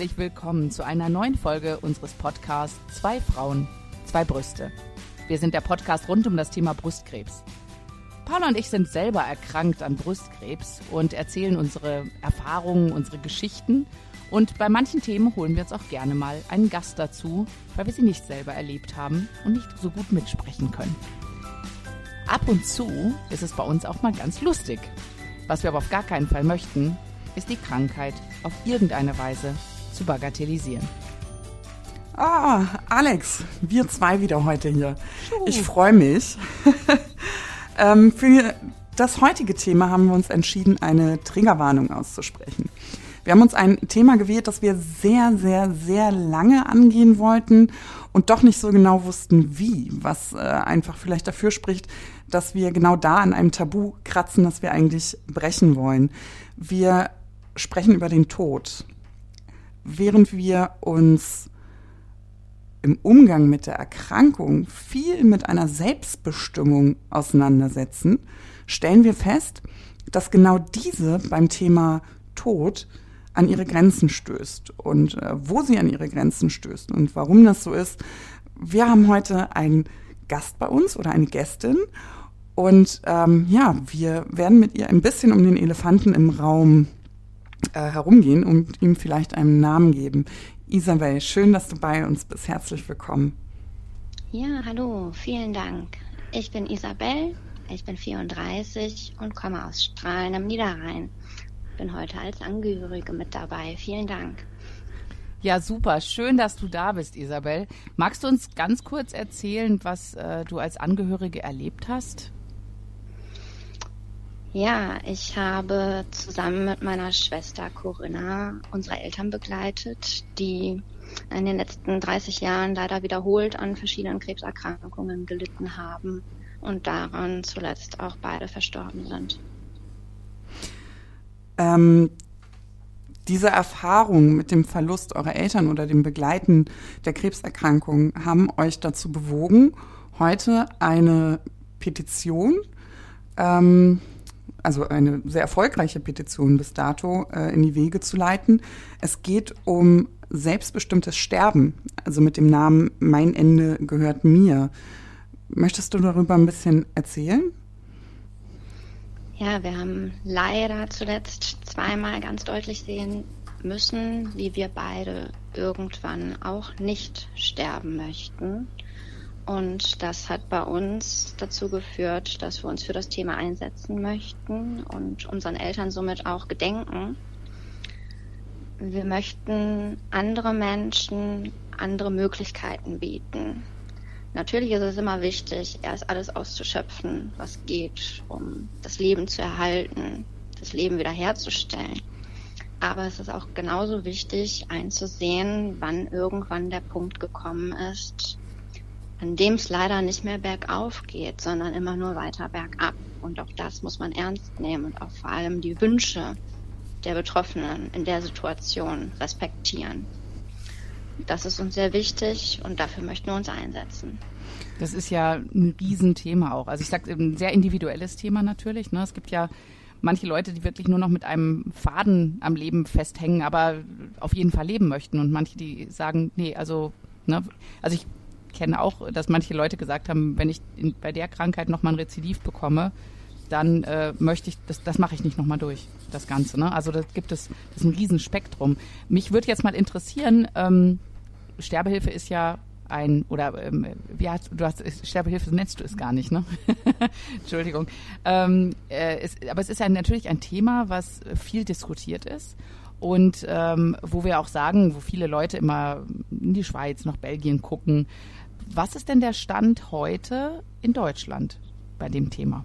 herzlich willkommen zu einer neuen Folge unseres Podcasts Zwei Frauen, zwei Brüste. Wir sind der Podcast rund um das Thema Brustkrebs. Paula und ich sind selber erkrankt an Brustkrebs und erzählen unsere Erfahrungen, unsere Geschichten. Und bei manchen Themen holen wir uns auch gerne mal einen Gast dazu, weil wir sie nicht selber erlebt haben und nicht so gut mitsprechen können. Ab und zu ist es bei uns auch mal ganz lustig. Was wir aber auf gar keinen Fall möchten, ist die Krankheit auf irgendeine Weise zu bagatellisieren. Ah, Alex, wir zwei wieder heute hier. Ich freue mich. ähm, für das heutige Thema haben wir uns entschieden, eine Triggerwarnung auszusprechen. Wir haben uns ein Thema gewählt, das wir sehr, sehr, sehr lange angehen wollten und doch nicht so genau wussten, wie, was äh, einfach vielleicht dafür spricht, dass wir genau da an einem Tabu kratzen, das wir eigentlich brechen wollen. Wir sprechen über den Tod. Während wir uns im Umgang mit der Erkrankung viel mit einer Selbstbestimmung auseinandersetzen, stellen wir fest, dass genau diese beim Thema Tod an ihre Grenzen stößt und äh, wo sie an ihre Grenzen stößt und warum das so ist. Wir haben heute einen Gast bei uns oder eine Gästin und ähm, ja, wir werden mit ihr ein bisschen um den Elefanten im Raum äh, herumgehen und ihm vielleicht einen Namen geben. Isabel, schön, dass du bei uns bist. Herzlich willkommen. Ja, hallo, vielen Dank. Ich bin Isabel, ich bin 34 und komme aus Strahlen am Niederrhein. Bin heute als Angehörige mit dabei. Vielen Dank. Ja, super. Schön, dass du da bist, Isabel. Magst du uns ganz kurz erzählen, was äh, du als Angehörige erlebt hast? Ja, ich habe zusammen mit meiner Schwester Corinna unsere Eltern begleitet, die in den letzten 30 Jahren leider wiederholt an verschiedenen Krebserkrankungen gelitten haben und daran zuletzt auch beide verstorben sind. Ähm, diese Erfahrung mit dem Verlust eurer Eltern oder dem Begleiten der Krebserkrankung haben euch dazu bewogen, heute eine Petition ähm, also eine sehr erfolgreiche Petition bis dato äh, in die Wege zu leiten. Es geht um selbstbestimmtes Sterben, also mit dem Namen Mein Ende gehört mir. Möchtest du darüber ein bisschen erzählen? Ja, wir haben leider zuletzt zweimal ganz deutlich sehen müssen, wie wir beide irgendwann auch nicht sterben möchten. Und das hat bei uns dazu geführt, dass wir uns für das Thema einsetzen möchten und unseren Eltern somit auch gedenken. Wir möchten andere Menschen andere Möglichkeiten bieten. Natürlich ist es immer wichtig, erst alles auszuschöpfen, was geht, um das Leben zu erhalten, das Leben wiederherzustellen. Aber es ist auch genauso wichtig einzusehen, wann irgendwann der Punkt gekommen ist, an dem es leider nicht mehr bergauf geht, sondern immer nur weiter bergab. Und auch das muss man ernst nehmen und auch vor allem die Wünsche der Betroffenen in der Situation respektieren. Das ist uns sehr wichtig und dafür möchten wir uns einsetzen. Das ist ja ein Riesenthema auch. Also ich sage ein sehr individuelles Thema natürlich. Ne? Es gibt ja manche Leute, die wirklich nur noch mit einem Faden am Leben festhängen, aber auf jeden Fall leben möchten. Und manche, die sagen, nee, also, ne, also ich kenne auch, dass manche Leute gesagt haben, wenn ich in, bei der Krankheit nochmal ein Rezidiv bekomme, dann äh, möchte ich, das, das mache ich nicht nochmal durch, das Ganze. Ne? Also das gibt es, das ist ein Riesenspektrum. Mich würde jetzt mal interessieren, ähm, Sterbehilfe ist ja ein, oder ähm, wie hast, du hast Sterbehilfe nennst du es gar nicht, ne? Entschuldigung. Ähm, äh, es, aber es ist ja natürlich ein Thema, was viel diskutiert ist und ähm, wo wir auch sagen, wo viele Leute immer in die Schweiz, nach Belgien gucken, was ist denn der Stand heute in Deutschland bei dem Thema?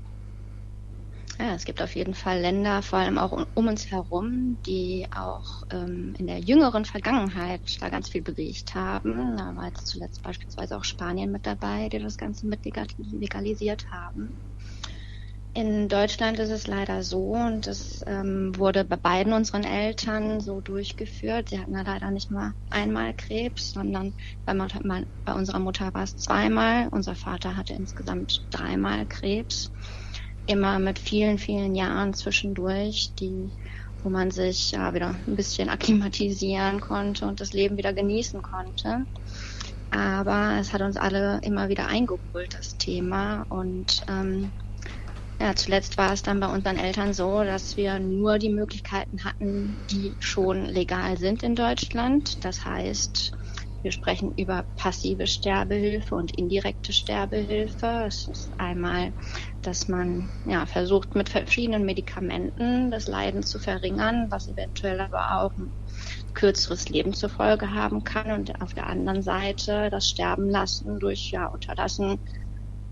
Ja, es gibt auf jeden Fall Länder, vor allem auch um uns herum, die auch ähm, in der jüngeren Vergangenheit da ganz viel bewegt haben. Da war jetzt zuletzt beispielsweise auch Spanien mit dabei, die das Ganze mit legalisiert haben. In Deutschland ist es leider so, und das ähm, wurde bei beiden unseren Eltern so durchgeführt. Sie hatten ja leider nicht mal einmal Krebs, sondern bei, bei unserer Mutter war es zweimal. Unser Vater hatte insgesamt dreimal Krebs. Immer mit vielen, vielen Jahren zwischendurch, die wo man sich ja wieder ein bisschen akklimatisieren konnte und das Leben wieder genießen konnte. Aber es hat uns alle immer wieder eingeholt, das Thema. Und ähm, ja, zuletzt war es dann bei unseren Eltern so, dass wir nur die Möglichkeiten hatten, die schon legal sind in Deutschland. Das heißt, wir sprechen über passive Sterbehilfe und indirekte Sterbehilfe. Es ist einmal, dass man ja, versucht, mit verschiedenen Medikamenten das Leiden zu verringern, was eventuell aber auch ein kürzeres Leben zur Folge haben kann. Und auf der anderen Seite das Sterben lassen durch ja, Unterlassen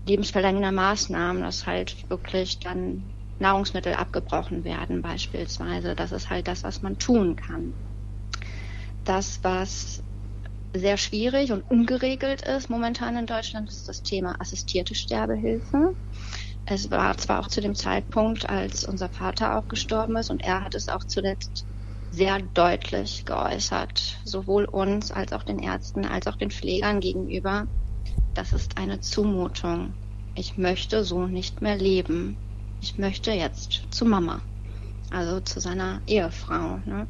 lebensverlängernde Maßnahmen, dass halt wirklich dann Nahrungsmittel abgebrochen werden beispielsweise. Das ist halt das, was man tun kann. Das, was sehr schwierig und ungeregelt ist momentan in Deutschland, ist das Thema assistierte Sterbehilfe. Es war zwar auch zu dem Zeitpunkt, als unser Vater auch gestorben ist, und er hat es auch zuletzt sehr deutlich geäußert, sowohl uns als auch den Ärzten als auch den Pflegern gegenüber. Das ist eine Zumutung. Ich möchte so nicht mehr leben. Ich möchte jetzt zu Mama, also zu seiner Ehefrau. Ne?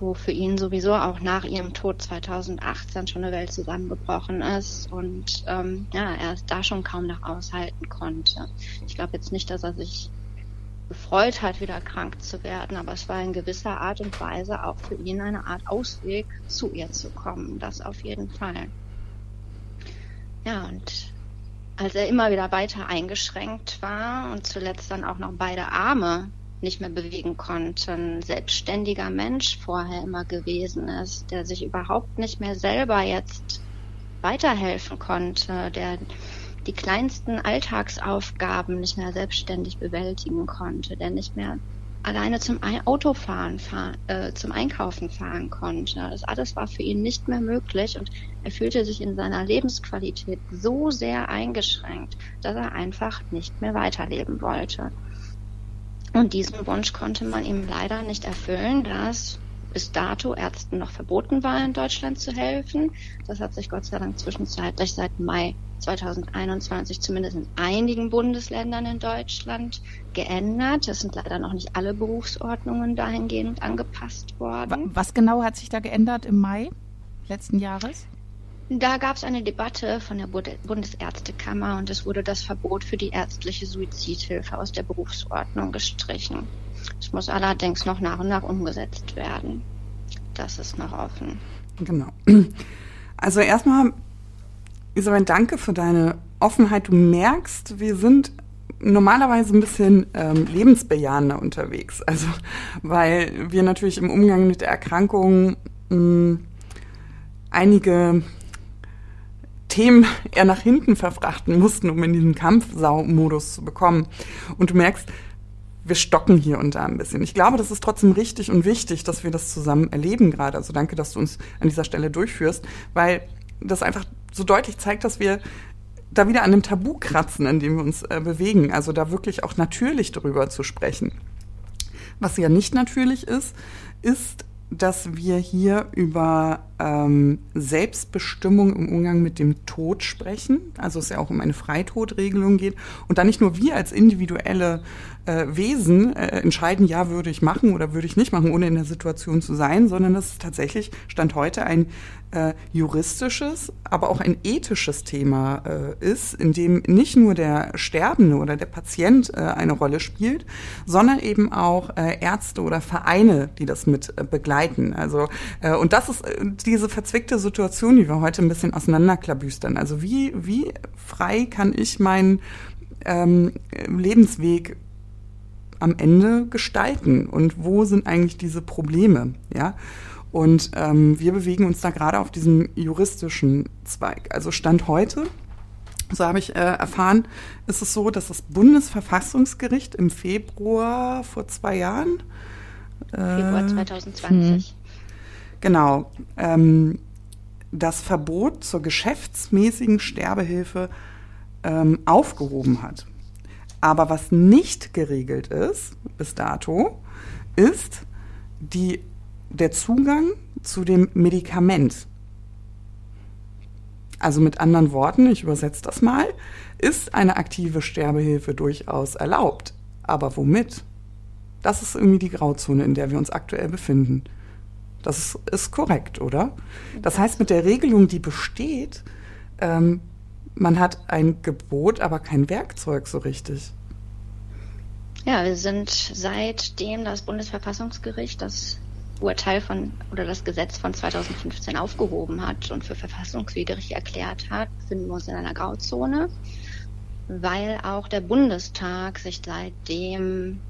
wo für ihn sowieso auch nach ihrem Tod 2018 schon eine Welt zusammengebrochen ist und ähm, ja, er da schon kaum noch aushalten konnte. Ich glaube jetzt nicht, dass er sich gefreut hat, wieder krank zu werden, aber es war in gewisser Art und Weise auch für ihn eine Art Ausweg, zu ihr zu kommen. Das auf jeden Fall. Ja, und als er immer wieder weiter eingeschränkt war und zuletzt dann auch noch beide Arme nicht mehr bewegen konnte, ein selbstständiger Mensch vorher immer gewesen ist, der sich überhaupt nicht mehr selber jetzt weiterhelfen konnte, der die kleinsten Alltagsaufgaben nicht mehr selbstständig bewältigen konnte, der nicht mehr alleine zum Autofahren, fahr, äh, zum Einkaufen fahren konnte. Das alles war für ihn nicht mehr möglich und er fühlte sich in seiner Lebensqualität so sehr eingeschränkt, dass er einfach nicht mehr weiterleben wollte. Und diesen Wunsch konnte man ihm leider nicht erfüllen, da es bis dato Ärzten noch verboten war, in Deutschland zu helfen. Das hat sich Gott sei Dank zwischenzeitlich seit Mai 2021 zumindest in einigen Bundesländern in Deutschland geändert. Es sind leider noch nicht alle Berufsordnungen dahingehend angepasst worden. Was genau hat sich da geändert im Mai letzten Jahres? Da gab es eine Debatte von der Bundesärztekammer und es wurde das Verbot für die ärztliche Suizidhilfe aus der Berufsordnung gestrichen. Es muss allerdings noch nach und nach umgesetzt werden. Das ist noch offen. Genau. Also erstmal, Isabel, danke für deine Offenheit. Du merkst, wir sind normalerweise ein bisschen ähm, lebensbejahender unterwegs. Also, weil wir natürlich im Umgang mit der Erkrankung mh, einige Themen eher nach hinten verfrachten mussten, um in diesen Kampfsau-Modus zu bekommen. Und du merkst, wir stocken hier und da ein bisschen. Ich glaube, das ist trotzdem richtig und wichtig, dass wir das zusammen erleben gerade. Also danke, dass du uns an dieser Stelle durchführst, weil das einfach so deutlich zeigt, dass wir da wieder an dem Tabu kratzen, an dem wir uns äh, bewegen. Also da wirklich auch natürlich darüber zu sprechen. Was ja nicht natürlich ist, ist dass wir hier über ähm, Selbstbestimmung im Umgang mit dem Tod sprechen. Also es ja auch um eine Freitodregelung geht. Und dann nicht nur wir als individuelle äh, Wesen äh, entscheiden, ja, würde ich machen oder würde ich nicht machen, ohne in der Situation zu sein, sondern dass es tatsächlich Stand heute ein äh, juristisches, aber auch ein ethisches Thema äh, ist, in dem nicht nur der Sterbende oder der Patient äh, eine Rolle spielt, sondern eben auch äh, Ärzte oder Vereine, die das mit begleiten. Also und das ist diese verzwickte Situation, die wir heute ein bisschen auseinanderklabüstern. Also wie wie frei kann ich meinen ähm, Lebensweg am Ende gestalten und wo sind eigentlich diese Probleme, ja? Und ähm, wir bewegen uns da gerade auf diesem juristischen Zweig. Also Stand heute, so habe ich äh, erfahren, ist es so, dass das Bundesverfassungsgericht im Februar vor zwei Jahren. Äh, Februar 2020. Genau. Ähm, das Verbot zur geschäftsmäßigen Sterbehilfe ähm, aufgehoben hat. Aber was nicht geregelt ist bis dato, ist die der Zugang zu dem Medikament. Also mit anderen Worten, ich übersetze das mal, ist eine aktive Sterbehilfe durchaus erlaubt. Aber womit? Das ist irgendwie die Grauzone, in der wir uns aktuell befinden. Das ist, korrekt, oder? Das heißt, mit der Regelung, die besteht, ähm, man hat ein Gebot, aber kein Werkzeug so richtig. Ja, wir sind seitdem das Bundesverfassungsgericht das Urteil von oder das Gesetz von 2015 aufgehoben hat und für verfassungswidrig erklärt hat, finden wir uns in einer Grauzone, weil auch der Bundestag sich seitdem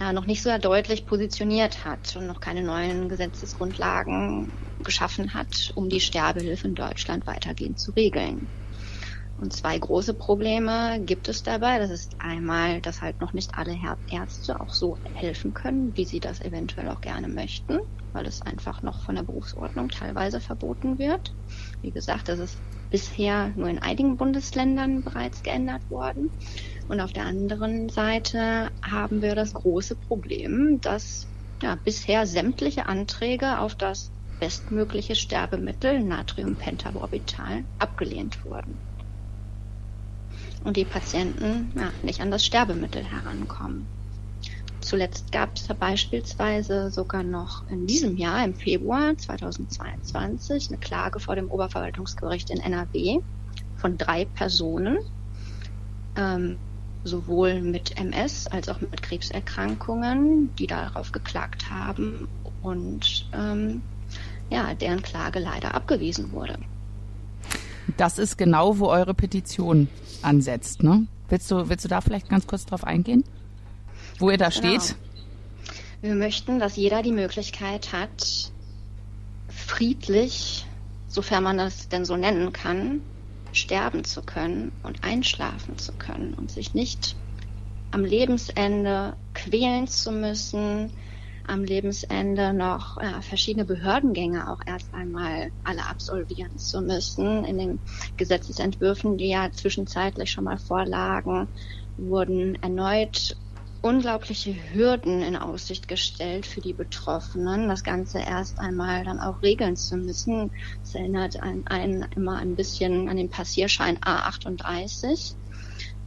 noch nicht so deutlich positioniert hat und noch keine neuen Gesetzesgrundlagen geschaffen hat, um die Sterbehilfe in Deutschland weitergehend zu regeln. Und zwei große Probleme gibt es dabei. Das ist einmal, dass halt noch nicht alle Ärzte auch so helfen können, wie sie das eventuell auch gerne möchten, weil es einfach noch von der Berufsordnung teilweise verboten wird. Wie gesagt, das ist bisher nur in einigen Bundesländern bereits geändert worden. Und auf der anderen Seite haben wir das große Problem, dass ja, bisher sämtliche Anträge auf das bestmögliche Sterbemittel Natriumpentobarbital abgelehnt wurden und die Patienten ja, nicht an das Sterbemittel herankommen. Zuletzt gab es beispielsweise sogar noch in diesem Jahr, im Februar 2022, eine Klage vor dem Oberverwaltungsgericht in NRW von drei Personen, ähm, sowohl mit MS als auch mit Krebserkrankungen, die darauf geklagt haben und ähm, ja, deren Klage leider abgewiesen wurde. Das ist genau, wo eure Petition ansetzt, ne? Willst du, willst du da vielleicht ganz kurz drauf eingehen? Wo ihr da genau. steht? Wir möchten, dass jeder die Möglichkeit hat, friedlich, sofern man das denn so nennen kann, sterben zu können und einschlafen zu können und sich nicht am Lebensende quälen zu müssen, am Lebensende noch ja, verschiedene Behördengänge auch erst einmal alle absolvieren zu müssen. In den Gesetzesentwürfen, die ja zwischenzeitlich schon mal vorlagen, wurden erneut unglaubliche Hürden in Aussicht gestellt für die Betroffenen, das Ganze erst einmal dann auch regeln zu müssen. Es erinnert einen, einen immer ein bisschen an den Passierschein A38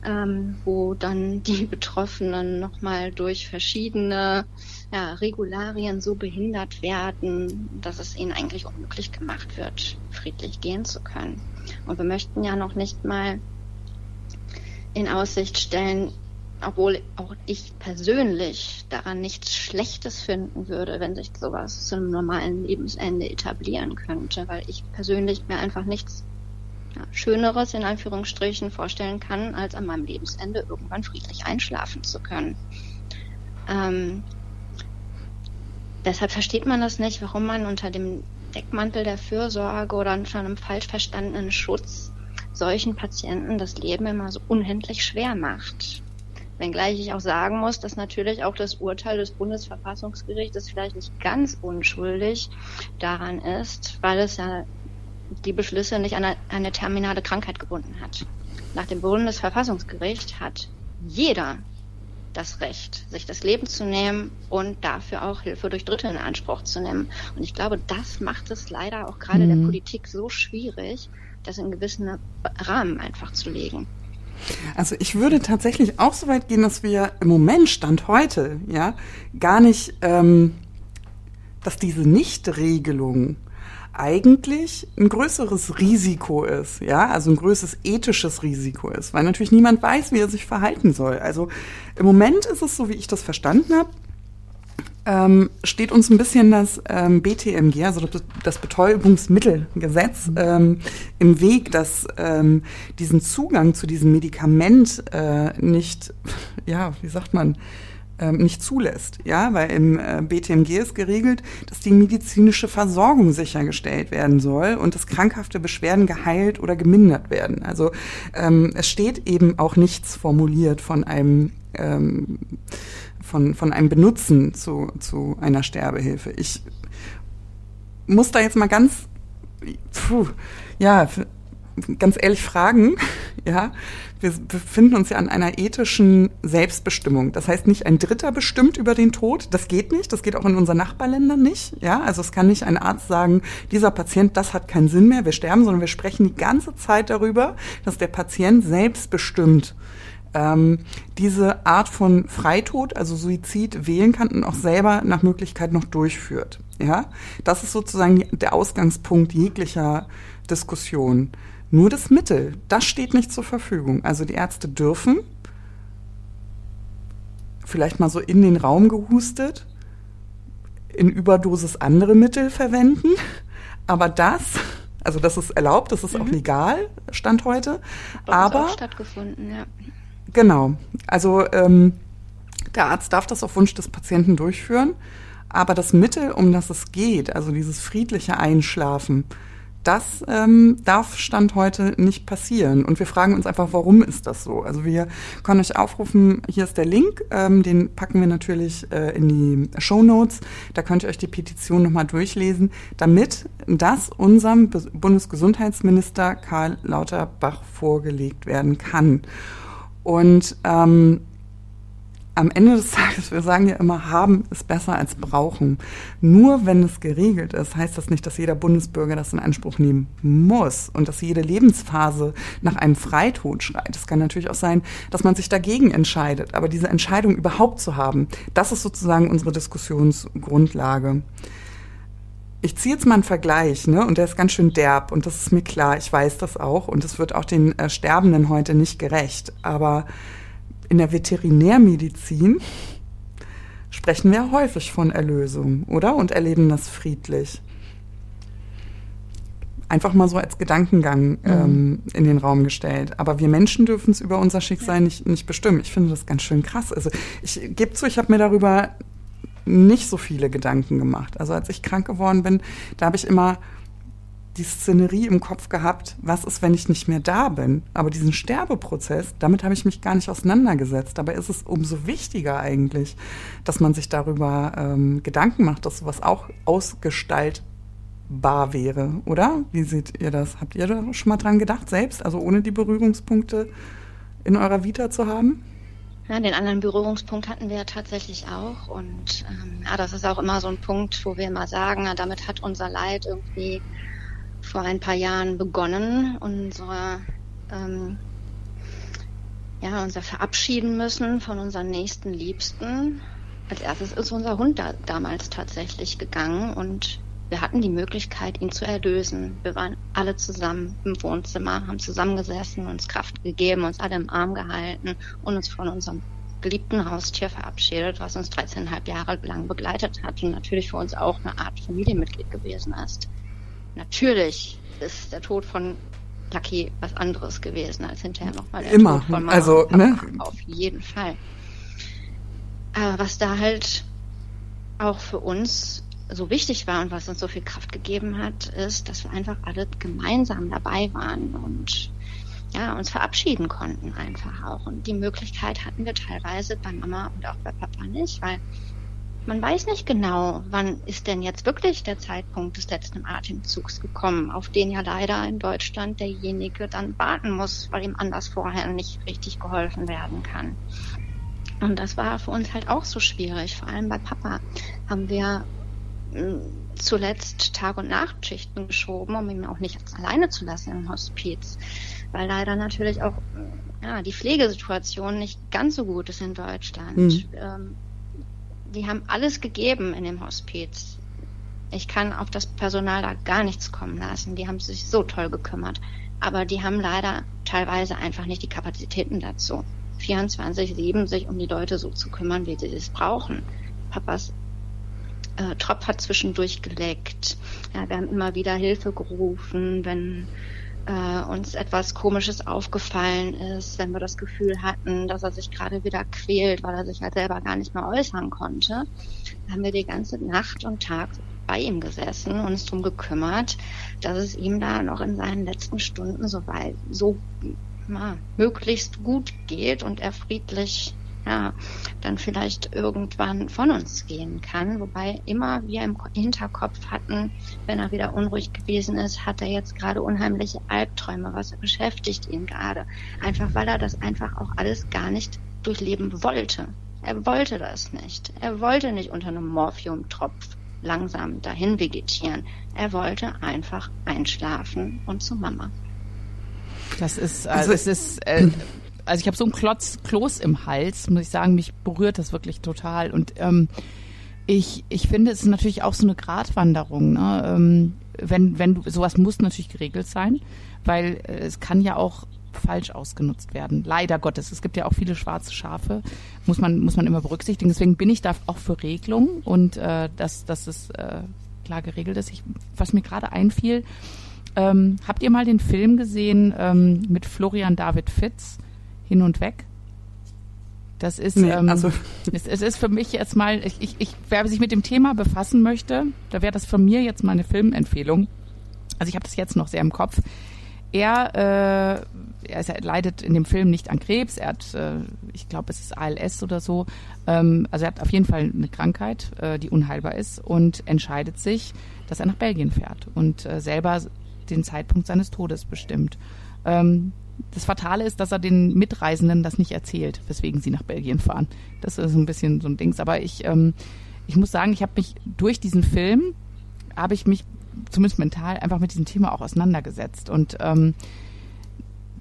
ähm, wo dann die Betroffenen nochmal durch verschiedene ja, Regularien so behindert werden, dass es ihnen eigentlich unmöglich gemacht wird, friedlich gehen zu können. Und wir möchten ja noch nicht mal in Aussicht stellen, obwohl auch ich persönlich daran nichts Schlechtes finden würde, wenn sich sowas zu einem normalen Lebensende etablieren könnte, weil ich persönlich mir einfach nichts ja, Schöneres in Anführungsstrichen vorstellen kann, als an meinem Lebensende irgendwann friedlich einschlafen zu können. Ähm, deshalb versteht man das nicht, warum man unter dem Deckmantel der Fürsorge oder unter einem falsch verstandenen Schutz solchen Patienten das Leben immer so unendlich schwer macht. Wenngleich ich auch sagen muss, dass natürlich auch das Urteil des Bundesverfassungsgerichtes vielleicht nicht ganz unschuldig daran ist, weil es ja die Beschlüsse nicht an eine, eine terminale Krankheit gebunden hat. Nach dem Bundesverfassungsgericht hat jeder das Recht, sich das Leben zu nehmen und dafür auch Hilfe durch Dritte in Anspruch zu nehmen. Und ich glaube, das macht es leider auch gerade mhm. der Politik so schwierig, das in gewissen Rahmen einfach zu legen. Also ich würde tatsächlich auch so weit gehen, dass wir im Moment Stand heute ja gar nicht, ähm, dass diese Nichtregelung eigentlich ein größeres Risiko ist, ja, also ein größeres ethisches Risiko ist, weil natürlich niemand weiß, wie er sich verhalten soll. Also im Moment ist es so, wie ich das verstanden habe, ähm, steht uns ein bisschen das ähm, BTMG, also das Betäubungsmittelgesetz, ähm, im Weg, dass ähm, diesen Zugang zu diesem Medikament äh, nicht, ja, wie sagt man, ähm, nicht zulässt. Ja, weil im äh, BTMG ist geregelt, dass die medizinische Versorgung sichergestellt werden soll und dass krankhafte Beschwerden geheilt oder gemindert werden. Also ähm, es steht eben auch nichts formuliert von einem ähm, von, von einem Benutzen zu, zu einer Sterbehilfe. Ich muss da jetzt mal ganz, puh, ja, ganz ehrlich fragen, ja, wir befinden uns ja an einer ethischen Selbstbestimmung. Das heißt, nicht ein Dritter bestimmt über den Tod. Das geht nicht. Das geht auch in unseren Nachbarländern nicht. Ja, also es kann nicht ein Arzt sagen, dieser Patient, das hat keinen Sinn mehr, wir sterben, sondern wir sprechen die ganze Zeit darüber, dass der Patient selbstbestimmt ähm, diese Art von Freitod, also Suizid, wählen kann und auch selber nach Möglichkeit noch durchführt. Ja, das ist sozusagen der Ausgangspunkt jeglicher Diskussion. Nur das Mittel, das steht nicht zur Verfügung. Also die Ärzte dürfen, vielleicht mal so in den Raum gehustet, in Überdosis andere Mittel verwenden. Aber das, also das ist erlaubt, das ist mhm. auch legal, Stand heute. Bei aber stattgefunden, ja. Genau. Also ähm, der Arzt darf das auf Wunsch des Patienten durchführen. Aber das Mittel, um das es geht, also dieses friedliche Einschlafen, das ähm, darf Stand heute nicht passieren. Und wir fragen uns einfach, warum ist das so? Also wir können euch aufrufen, hier ist der Link, ähm, den packen wir natürlich äh, in die Show Notes. Da könnt ihr euch die Petition nochmal durchlesen, damit das unserem Bundesgesundheitsminister Karl Lauterbach vorgelegt werden kann. Und ähm, am Ende des Tages, wir sagen ja immer, haben ist besser als brauchen. Nur wenn es geregelt ist, heißt das nicht, dass jeder Bundesbürger das in Anspruch nehmen muss und dass jede Lebensphase nach einem Freitod schreit. Es kann natürlich auch sein, dass man sich dagegen entscheidet. Aber diese Entscheidung überhaupt zu haben, das ist sozusagen unsere Diskussionsgrundlage. Ich ziehe jetzt mal einen Vergleich, ne? Und der ist ganz schön derb und das ist mir klar. Ich weiß das auch und es wird auch den äh, Sterbenden heute nicht gerecht. Aber in der Veterinärmedizin sprechen wir häufig von Erlösung, oder? Und erleben das friedlich. Einfach mal so als Gedankengang mhm. ähm, in den Raum gestellt. Aber wir Menschen dürfen es über unser Schicksal nicht, nicht bestimmen. Ich finde das ganz schön krass. Also ich gebe zu, ich habe mir darüber nicht so viele Gedanken gemacht. Also als ich krank geworden bin, da habe ich immer die Szenerie im Kopf gehabt, was ist, wenn ich nicht mehr da bin. Aber diesen Sterbeprozess, damit habe ich mich gar nicht auseinandergesetzt. Dabei ist es umso wichtiger eigentlich, dass man sich darüber ähm, Gedanken macht, dass sowas auch ausgestaltbar wäre, oder? Wie seht ihr das? Habt ihr da schon mal dran gedacht, selbst? Also ohne die Berührungspunkte in eurer Vita zu haben? Ja, den anderen Berührungspunkt hatten wir ja tatsächlich auch. Und ähm, ja, das ist auch immer so ein Punkt, wo wir immer sagen, na, damit hat unser Leid irgendwie vor ein paar Jahren begonnen, unsere, ähm, ja, unser Verabschieden müssen von unseren nächsten Liebsten. Als erstes ist unser Hund da, damals tatsächlich gegangen und wir hatten die Möglichkeit, ihn zu erlösen. Wir waren alle zusammen im Wohnzimmer, haben zusammengesessen, uns Kraft gegeben, uns alle im Arm gehalten und uns von unserem geliebten Haustier verabschiedet, was uns 13,5 Jahre lang begleitet hat und natürlich für uns auch eine Art Familienmitglied gewesen ist. Natürlich ist der Tod von Lucky was anderes gewesen als hinterher nochmal der Immer. Tod von Mama also, ne? Auf jeden Fall. Aber was da halt auch für uns so wichtig war und was uns so viel Kraft gegeben hat, ist, dass wir einfach alle gemeinsam dabei waren und ja, uns verabschieden konnten einfach auch. Und die Möglichkeit hatten wir teilweise bei Mama und auch bei Papa nicht, weil man weiß nicht genau, wann ist denn jetzt wirklich der Zeitpunkt des letzten Atemzugs gekommen, auf den ja leider in Deutschland derjenige dann warten muss, weil ihm anders vorher nicht richtig geholfen werden kann. Und das war für uns halt auch so schwierig. Vor allem bei Papa haben wir zuletzt Tag- und Nachtschichten geschoben, um ihn auch nicht alleine zu lassen im Hospiz. Weil leider natürlich auch ja, die Pflegesituation nicht ganz so gut ist in Deutschland. Mhm. Ähm, die haben alles gegeben in dem Hospiz. Ich kann auf das Personal da gar nichts kommen lassen. Die haben sich so toll gekümmert. Aber die haben leider teilweise einfach nicht die Kapazitäten dazu. 24-7 sich um die Leute so zu kümmern, wie sie es brauchen. Papas äh, Tropf hat zwischendurch geleckt. Ja, wir haben immer wieder Hilfe gerufen, wenn äh, uns etwas Komisches aufgefallen ist, wenn wir das Gefühl hatten, dass er sich gerade wieder quält, weil er sich halt selber gar nicht mehr äußern konnte, haben wir die ganze Nacht und Tag bei ihm gesessen und uns darum gekümmert, dass es ihm da noch in seinen letzten Stunden so weit, so ja, möglichst gut geht und er friedlich ja, dann vielleicht irgendwann von uns gehen kann. Wobei immer wir im Hinterkopf hatten, wenn er wieder unruhig gewesen ist, hat er jetzt gerade unheimliche Albträume, was beschäftigt ihn gerade. Einfach weil er das einfach auch alles gar nicht durchleben wollte. Er wollte das nicht. Er wollte nicht unter einem Morphiumtropf langsam dahin vegetieren. Er wollte einfach einschlafen und zu Mama. Das ist, also, also es ist, äh, also ich habe so einen Klotz, Kloß im Hals, muss ich sagen, mich berührt das wirklich total. Und ähm, ich, ich finde, es ist natürlich auch so eine Gratwanderung. Ne? Ähm, wenn, wenn du, sowas muss natürlich geregelt sein, weil äh, es kann ja auch falsch ausgenutzt werden. Leider Gottes. Es gibt ja auch viele schwarze Schafe, muss man, muss man immer berücksichtigen. Deswegen bin ich da auch für Regelung und äh, dass, dass es äh, klar geregelt ist. Ich, was mir gerade einfiel, ähm, habt ihr mal den Film gesehen ähm, mit Florian David Fitz, Hin und Weg? Das ist, nee, ähm, also es, es, ist für mich jetzt mal, ich, ich, ich, wer sich mit dem Thema befassen möchte, da wäre das von mir jetzt mal eine Filmempfehlung. Also ich habe das jetzt noch sehr im Kopf. Er, äh, er, ist, er leidet in dem Film nicht an Krebs, er hat, äh, ich glaube, es ist ALS oder so. Ähm, also er hat auf jeden Fall eine Krankheit, äh, die unheilbar ist und entscheidet sich, dass er nach Belgien fährt und äh, selber den Zeitpunkt seines Todes bestimmt. Ähm, das Fatale ist, dass er den Mitreisenden das nicht erzählt, weswegen sie nach Belgien fahren. Das ist ein bisschen so ein Dings. Aber ich, ähm, ich muss sagen, ich habe mich durch diesen Film, habe ich mich zumindest mental einfach mit diesem Thema auch auseinandergesetzt. Und ähm,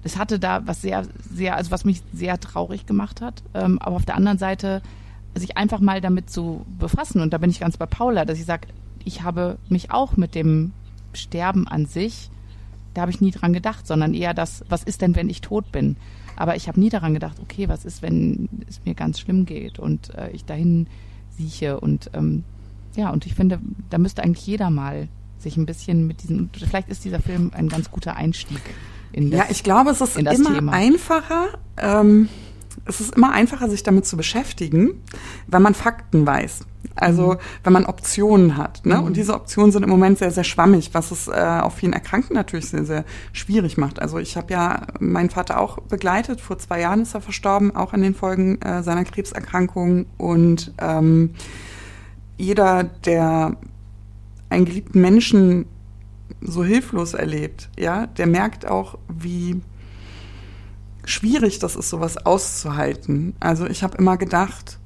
es hatte da was sehr, sehr, also was mich sehr traurig gemacht hat. Ähm, aber auf der anderen Seite, sich einfach mal damit zu befassen. Und da bin ich ganz bei Paula, dass ich sage, ich habe mich auch mit dem Sterben an sich da habe ich nie dran gedacht, sondern eher das, was ist denn, wenn ich tot bin? Aber ich habe nie daran gedacht, okay, was ist, wenn es mir ganz schlimm geht und äh, ich dahin sieche und ähm, ja, und ich finde, da müsste eigentlich jeder mal sich ein bisschen mit diesem, vielleicht ist dieser Film ein ganz guter Einstieg in das Ja, ich glaube, es ist immer Thema. einfacher, ähm, es ist immer einfacher, sich damit zu beschäftigen, wenn man Fakten weiß. Also mhm. wenn man Optionen hat. Ne? Mhm. Und diese Optionen sind im Moment sehr, sehr schwammig, was es äh, auf vielen Erkrankten natürlich sehr, sehr schwierig macht. Also ich habe ja meinen Vater auch begleitet. Vor zwei Jahren ist er verstorben, auch an den Folgen äh, seiner Krebserkrankung. Und ähm, jeder, der einen geliebten Menschen so hilflos erlebt, ja, der merkt auch, wie schwierig das ist, sowas auszuhalten. Also ich habe immer gedacht,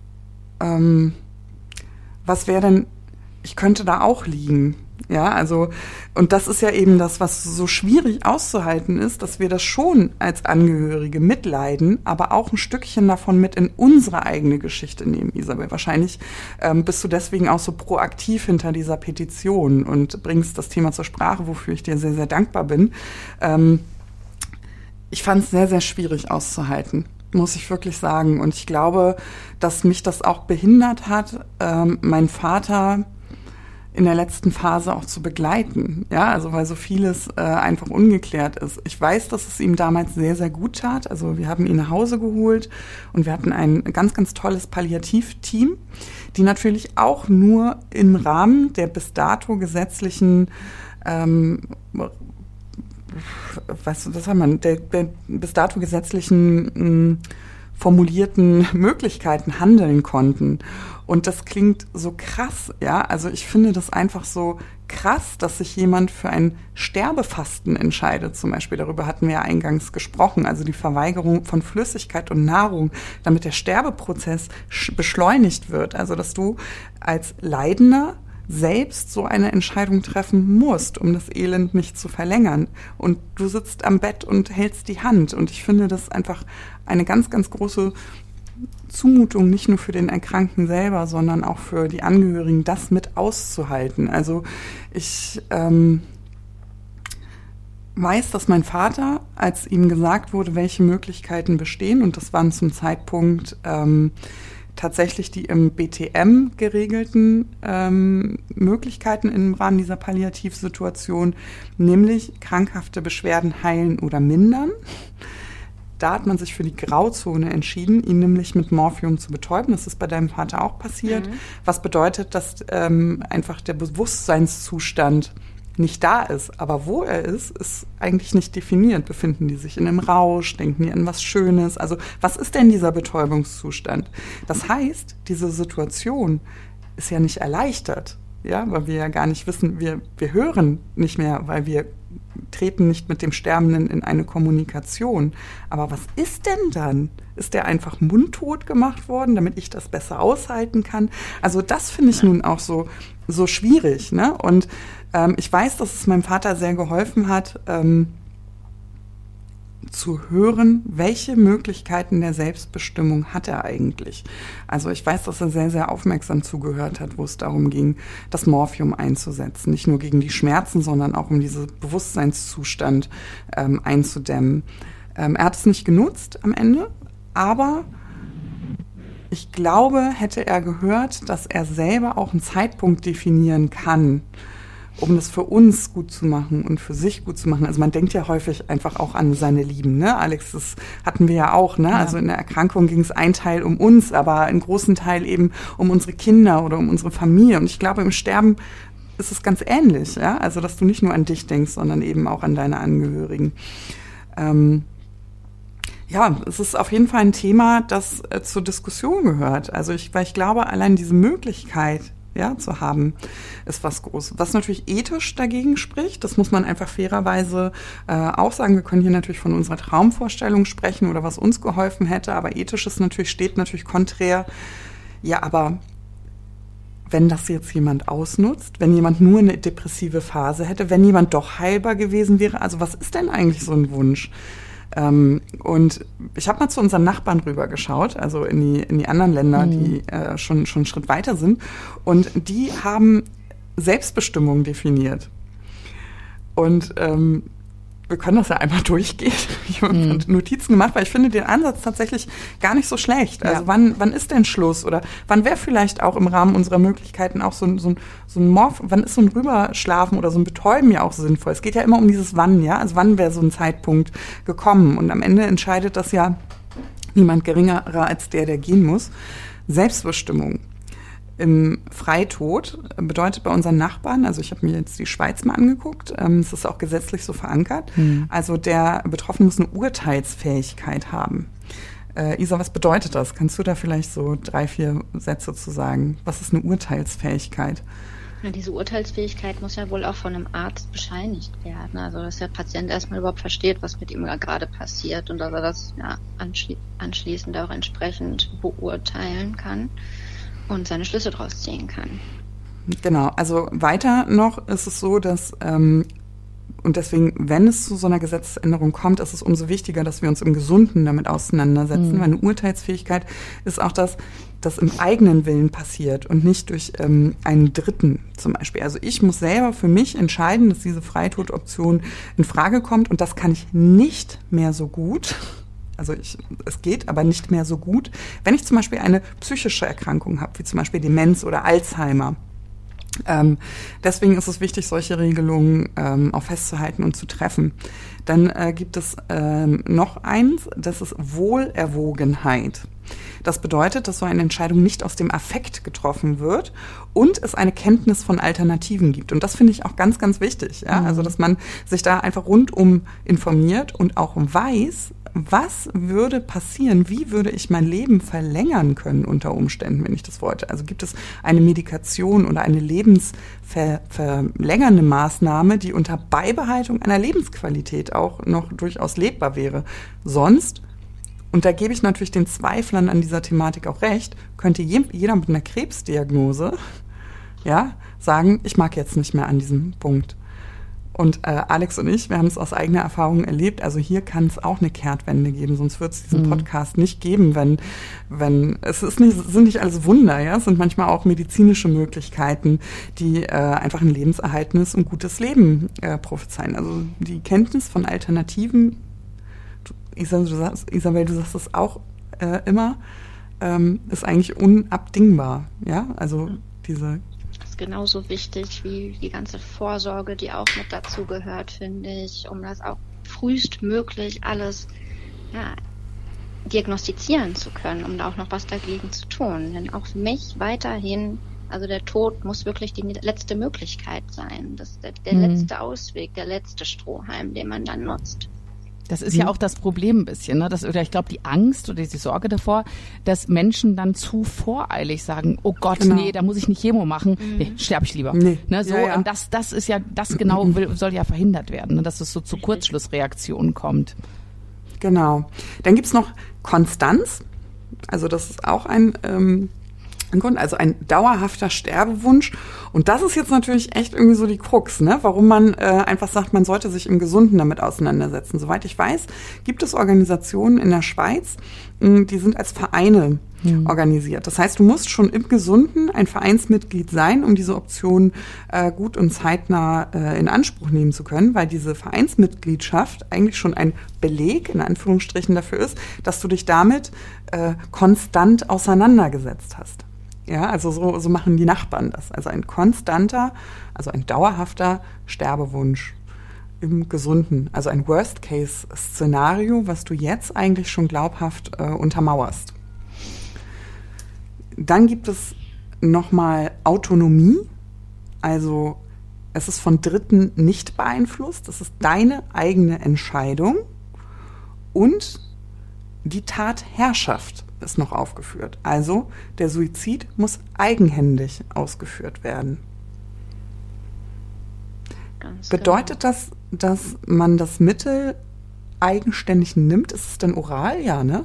ähm, was wäre denn, ich könnte da auch liegen. Ja, also, und das ist ja eben das, was so schwierig auszuhalten ist, dass wir das schon als Angehörige mitleiden, aber auch ein Stückchen davon mit in unsere eigene Geschichte nehmen, Isabel. Wahrscheinlich ähm, bist du deswegen auch so proaktiv hinter dieser Petition und bringst das Thema zur Sprache, wofür ich dir sehr, sehr dankbar bin. Ähm, ich fand es sehr, sehr schwierig auszuhalten muss ich wirklich sagen. Und ich glaube, dass mich das auch behindert hat, ähm, mein Vater in der letzten Phase auch zu begleiten. Ja, also weil so vieles äh, einfach ungeklärt ist. Ich weiß, dass es ihm damals sehr, sehr gut tat. Also wir haben ihn nach Hause geholt und wir hatten ein ganz, ganz tolles Palliativteam, die natürlich auch nur im Rahmen der bis dato gesetzlichen ähm, was, was haben der, der bis dato gesetzlichen hm, formulierten Möglichkeiten handeln konnten. Und das klingt so krass, ja. Also ich finde das einfach so krass, dass sich jemand für ein Sterbefasten entscheidet. Zum Beispiel darüber hatten wir ja eingangs gesprochen. Also die Verweigerung von Flüssigkeit und Nahrung, damit der Sterbeprozess beschleunigt wird. Also dass du als Leidender selbst so eine Entscheidung treffen musst, um das Elend nicht zu verlängern. Und du sitzt am Bett und hältst die Hand. Und ich finde das einfach eine ganz, ganz große Zumutung, nicht nur für den Erkrankten selber, sondern auch für die Angehörigen, das mit auszuhalten. Also ich ähm, weiß, dass mein Vater, als ihm gesagt wurde, welche Möglichkeiten bestehen, und das waren zum Zeitpunkt ähm, tatsächlich die im BTM geregelten ähm, Möglichkeiten im Rahmen dieser Palliativsituation, nämlich krankhafte Beschwerden heilen oder mindern. Da hat man sich für die Grauzone entschieden, ihn nämlich mit Morphium zu betäuben. Das ist bei deinem Vater auch passiert. Mhm. Was bedeutet, dass ähm, einfach der Bewusstseinszustand nicht da ist. Aber wo er ist, ist eigentlich nicht definiert. Befinden die sich in einem Rausch? Denken die an was Schönes? Also was ist denn dieser Betäubungszustand? Das heißt, diese Situation ist ja nicht erleichtert, ja, weil wir ja gar nicht wissen, wir, wir hören nicht mehr, weil wir treten nicht mit dem Sterbenden in eine Kommunikation. Aber was ist denn dann? Ist der einfach mundtot gemacht worden, damit ich das besser aushalten kann? Also das finde ich nun auch so, so schwierig. Ne? Und ähm, ich weiß, dass es meinem Vater sehr geholfen hat, ähm, zu hören, welche Möglichkeiten der Selbstbestimmung hat er eigentlich. Also ich weiß, dass er sehr, sehr aufmerksam zugehört hat, wo es darum ging, das Morphium einzusetzen. Nicht nur gegen die Schmerzen, sondern auch um diesen Bewusstseinszustand ähm, einzudämmen. Ähm, er hat es nicht genutzt am Ende, aber ich glaube, hätte er gehört, dass er selber auch einen Zeitpunkt definieren kann, um das für uns gut zu machen und für sich gut zu machen. Also man denkt ja häufig einfach auch an seine Lieben, ne? Alex, das hatten wir ja auch, ne? Ja. Also in der Erkrankung ging es ein Teil um uns, aber einen großen Teil eben um unsere Kinder oder um unsere Familie. Und ich glaube, im Sterben ist es ganz ähnlich, ja? Also dass du nicht nur an dich denkst, sondern eben auch an deine Angehörigen. Ähm, ja, es ist auf jeden Fall ein Thema, das äh, zur Diskussion gehört. Also ich, weil ich glaube, allein diese Möglichkeit, ja, zu haben, ist was groß. Was natürlich ethisch dagegen spricht, das muss man einfach fairerweise äh, auch sagen. Wir können hier natürlich von unserer Traumvorstellung sprechen oder was uns geholfen hätte, aber ethisch ist natürlich, steht natürlich konträr. Ja, aber wenn das jetzt jemand ausnutzt, wenn jemand nur eine depressive Phase hätte, wenn jemand doch heilbar gewesen wäre, also was ist denn eigentlich so ein Wunsch? Ähm, und ich habe mal zu unseren Nachbarn rübergeschaut, also in die, in die anderen Länder, mhm. die äh, schon, schon einen Schritt weiter sind. Und die haben Selbstbestimmung definiert. Und ähm, wir können das ja einmal durchgehen. Ich habe mhm. Notizen gemacht, weil ich finde den Ansatz tatsächlich gar nicht so schlecht. Also ja. wann, wann ist denn Schluss? Oder wann wäre vielleicht auch im Rahmen unserer Möglichkeiten auch so, ein so, ein so ein Morph, wann ist so ein Rüberschlafen oder so ein Betäuben ja auch sinnvoll? Es geht ja immer um dieses Wann, ja? Also wann wäre so ein Zeitpunkt gekommen? Und am Ende entscheidet das ja niemand geringerer als der, der gehen muss. Selbstbestimmung im Freitod bedeutet bei unseren Nachbarn, also ich habe mir jetzt die Schweiz mal angeguckt, ähm, es ist auch gesetzlich so verankert, mhm. also der Betroffene muss eine Urteilsfähigkeit haben. Äh, Isa, was bedeutet das? Kannst du da vielleicht so drei, vier Sätze zu sagen? Was ist eine Urteilsfähigkeit? Ja, diese Urteilsfähigkeit muss ja wohl auch von einem Arzt bescheinigt werden. Also dass der Patient erstmal überhaupt versteht, was mit ihm gerade passiert und dass er das ja, anschli anschließend auch entsprechend beurteilen kann und seine Schlüsse daraus ziehen kann. Genau, also weiter noch ist es so, dass ähm, und deswegen, wenn es zu so einer Gesetzesänderung kommt, ist es umso wichtiger, dass wir uns im Gesunden damit auseinandersetzen, mhm. weil eine Urteilsfähigkeit ist auch das, das im eigenen Willen passiert und nicht durch ähm, einen Dritten zum Beispiel. Also ich muss selber für mich entscheiden, dass diese Freitodoption in Frage kommt und das kann ich nicht mehr so gut, also ich, es geht aber nicht mehr so gut. Wenn ich zum Beispiel eine psychische Erkrankung habe, wie zum Beispiel Demenz oder Alzheimer, ähm, deswegen ist es wichtig, solche Regelungen ähm, auch festzuhalten und zu treffen. Dann äh, gibt es ähm, noch eins, das ist Wohlerwogenheit. Das bedeutet, dass so eine Entscheidung nicht aus dem Affekt getroffen wird und es eine Kenntnis von Alternativen gibt. Und das finde ich auch ganz, ganz wichtig. Ja? Mhm. Also, dass man sich da einfach rundum informiert und auch weiß, was würde passieren? Wie würde ich mein Leben verlängern können unter Umständen, wenn ich das wollte? Also gibt es eine Medikation oder eine lebensverlängernde Maßnahme, die unter Beibehaltung einer Lebensqualität auch noch durchaus lebbar wäre? Sonst und da gebe ich natürlich den Zweiflern an dieser Thematik auch recht, könnte jeder mit einer Krebsdiagnose ja, sagen, ich mag jetzt nicht mehr an diesem Punkt. Und äh, Alex und ich, wir haben es aus eigener Erfahrung erlebt. Also hier kann es auch eine Kehrtwende geben, sonst wird es diesen mhm. Podcast nicht geben, wenn, wenn es ist nicht, sind nicht alles Wunder, ja, es sind manchmal auch medizinische Möglichkeiten, die äh, einfach ein lebenserhaltendes und gutes Leben äh, prophezeien. Also die Kenntnis von Alternativen, du, Isabel, du sagst, Isabel, du sagst das auch äh, immer, ähm, ist eigentlich unabdingbar, ja. Also diese genauso wichtig wie die ganze Vorsorge, die auch mit dazu gehört, finde ich, um das auch frühestmöglich alles ja, diagnostizieren zu können, um da auch noch was dagegen zu tun. Denn auch für mich weiterhin, also der Tod muss wirklich die letzte Möglichkeit sein, das der, der mhm. letzte Ausweg, der letzte Strohhalm, den man dann nutzt. Das ist mhm. ja auch das Problem ein bisschen, ne? Das, oder ich glaube, die Angst oder die Sorge davor, dass Menschen dann zu voreilig sagen, oh Gott, genau. nee, da muss ich nicht Chemo machen, mhm. nee, sterbe ich lieber. Nee. Ne, so, ja, ja. Und das, das ist ja, das genau will, soll ja verhindert werden, ne? dass es so zu Kurzschlussreaktionen kommt. Genau. Dann gibt's noch Konstanz. Also das ist auch ein ähm, Grund, also ein dauerhafter Sterbewunsch. Und das ist jetzt natürlich echt irgendwie so die Krux, ne? warum man äh, einfach sagt, man sollte sich im Gesunden damit auseinandersetzen. Soweit ich weiß, gibt es Organisationen in der Schweiz, mh, die sind als Vereine mhm. organisiert. Das heißt, du musst schon im Gesunden ein Vereinsmitglied sein, um diese Option äh, gut und zeitnah äh, in Anspruch nehmen zu können, weil diese Vereinsmitgliedschaft eigentlich schon ein Beleg in Anführungsstrichen dafür ist, dass du dich damit äh, konstant auseinandergesetzt hast. Ja, also so, so machen die Nachbarn das. Also ein konstanter, also ein dauerhafter Sterbewunsch im Gesunden. Also ein Worst-Case-Szenario, was du jetzt eigentlich schon glaubhaft äh, untermauerst. Dann gibt es nochmal Autonomie. Also es ist von Dritten nicht beeinflusst. Es ist deine eigene Entscheidung. Und die Tatherrschaft ist noch aufgeführt. Also der Suizid muss eigenhändig ausgeführt werden. Ganz Bedeutet genau. das, dass man das Mittel eigenständig nimmt? Ist es dann oral? Ja, ne?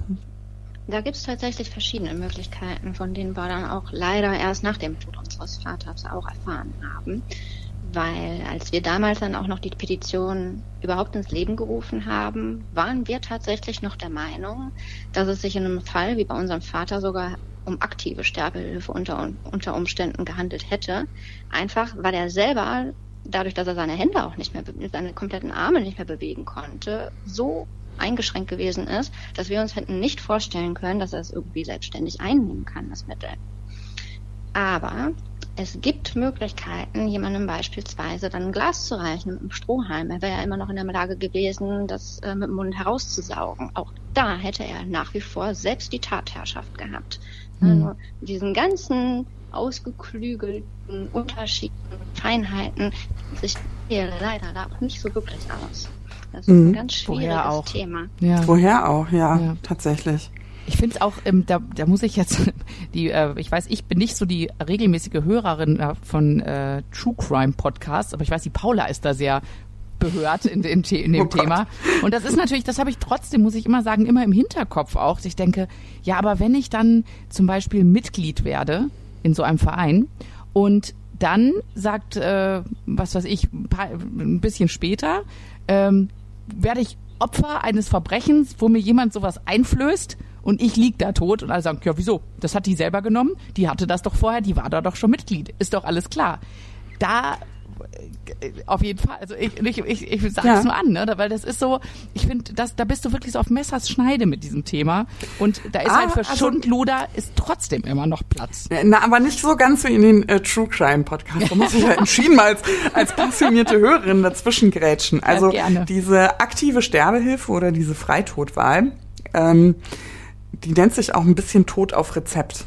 Da gibt es tatsächlich verschiedene Möglichkeiten, von denen wir dann auch leider erst nach dem Tod unseres Vaters auch erfahren haben weil als wir damals dann auch noch die Petition überhaupt ins Leben gerufen haben, waren wir tatsächlich noch der Meinung, dass es sich in einem Fall wie bei unserem Vater sogar um aktive Sterbehilfe unter, unter Umständen gehandelt hätte. Einfach, weil er selber, dadurch, dass er seine Hände auch nicht mehr, seine kompletten Arme nicht mehr bewegen konnte, so eingeschränkt gewesen ist, dass wir uns hätten nicht vorstellen können, dass er es irgendwie selbstständig einnehmen kann, das Mittel. Aber es gibt Möglichkeiten, jemandem beispielsweise dann ein Glas zu reichen mit einem Strohhalm. Er wäre ja immer noch in der Lage gewesen, das äh, mit dem Mund herauszusaugen. Auch da hätte er nach wie vor selbst die Tatherrschaft gehabt. Hm. Also diesen ganzen ausgeklügelten Unterschieden, Feinheiten sich hier leider da auch nicht so wirklich aus. Das ist mhm. ein ganz schwieriges Thema. Ja. Vorher auch, ja, ja. tatsächlich. Ich finde es auch, ähm, da, da muss ich jetzt, die, äh, ich weiß, ich bin nicht so die regelmäßige Hörerin äh, von äh, True Crime Podcasts, aber ich weiß, die Paula ist da sehr behört in, in, in dem oh Thema. Und das ist natürlich, das habe ich trotzdem, muss ich immer sagen, immer im Hinterkopf auch. Ich denke, ja, aber wenn ich dann zum Beispiel Mitglied werde in so einem Verein und dann sagt, äh, was weiß ich, ein, paar, ein bisschen später, ähm, werde ich Opfer eines Verbrechens, wo mir jemand sowas einflößt und ich lieg da tot und alle sagen, ja, wieso? Das hat die selber genommen, die hatte das doch vorher, die war da doch schon Mitglied, ist doch alles klar. Da äh, auf jeden Fall. Also ich, ich, ich, ich sage es ja. nur an, ne? weil das ist so, ich finde, das, da bist du wirklich so auf Messers Schneide mit diesem Thema. Und da ist ah, halt für also, Schundluder ist trotzdem immer noch Platz. Na, aber nicht so ganz wie in den äh, True Crime Podcast. Da muss ich ja entschieden mal als, als passionierte Hörerin dazwischen grätschen. Also ja, diese aktive Sterbehilfe oder diese Freitodwahl, ähm, die nennt sich auch ein bisschen Tod auf Rezept.